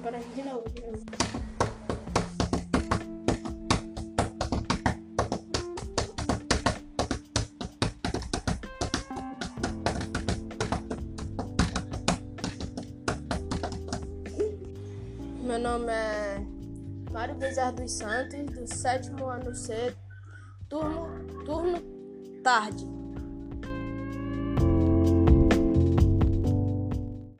Não, de novo, de novo. Meu nome é Mário Bezerra dos Santos, do sétimo ano C, turno, turno tarde.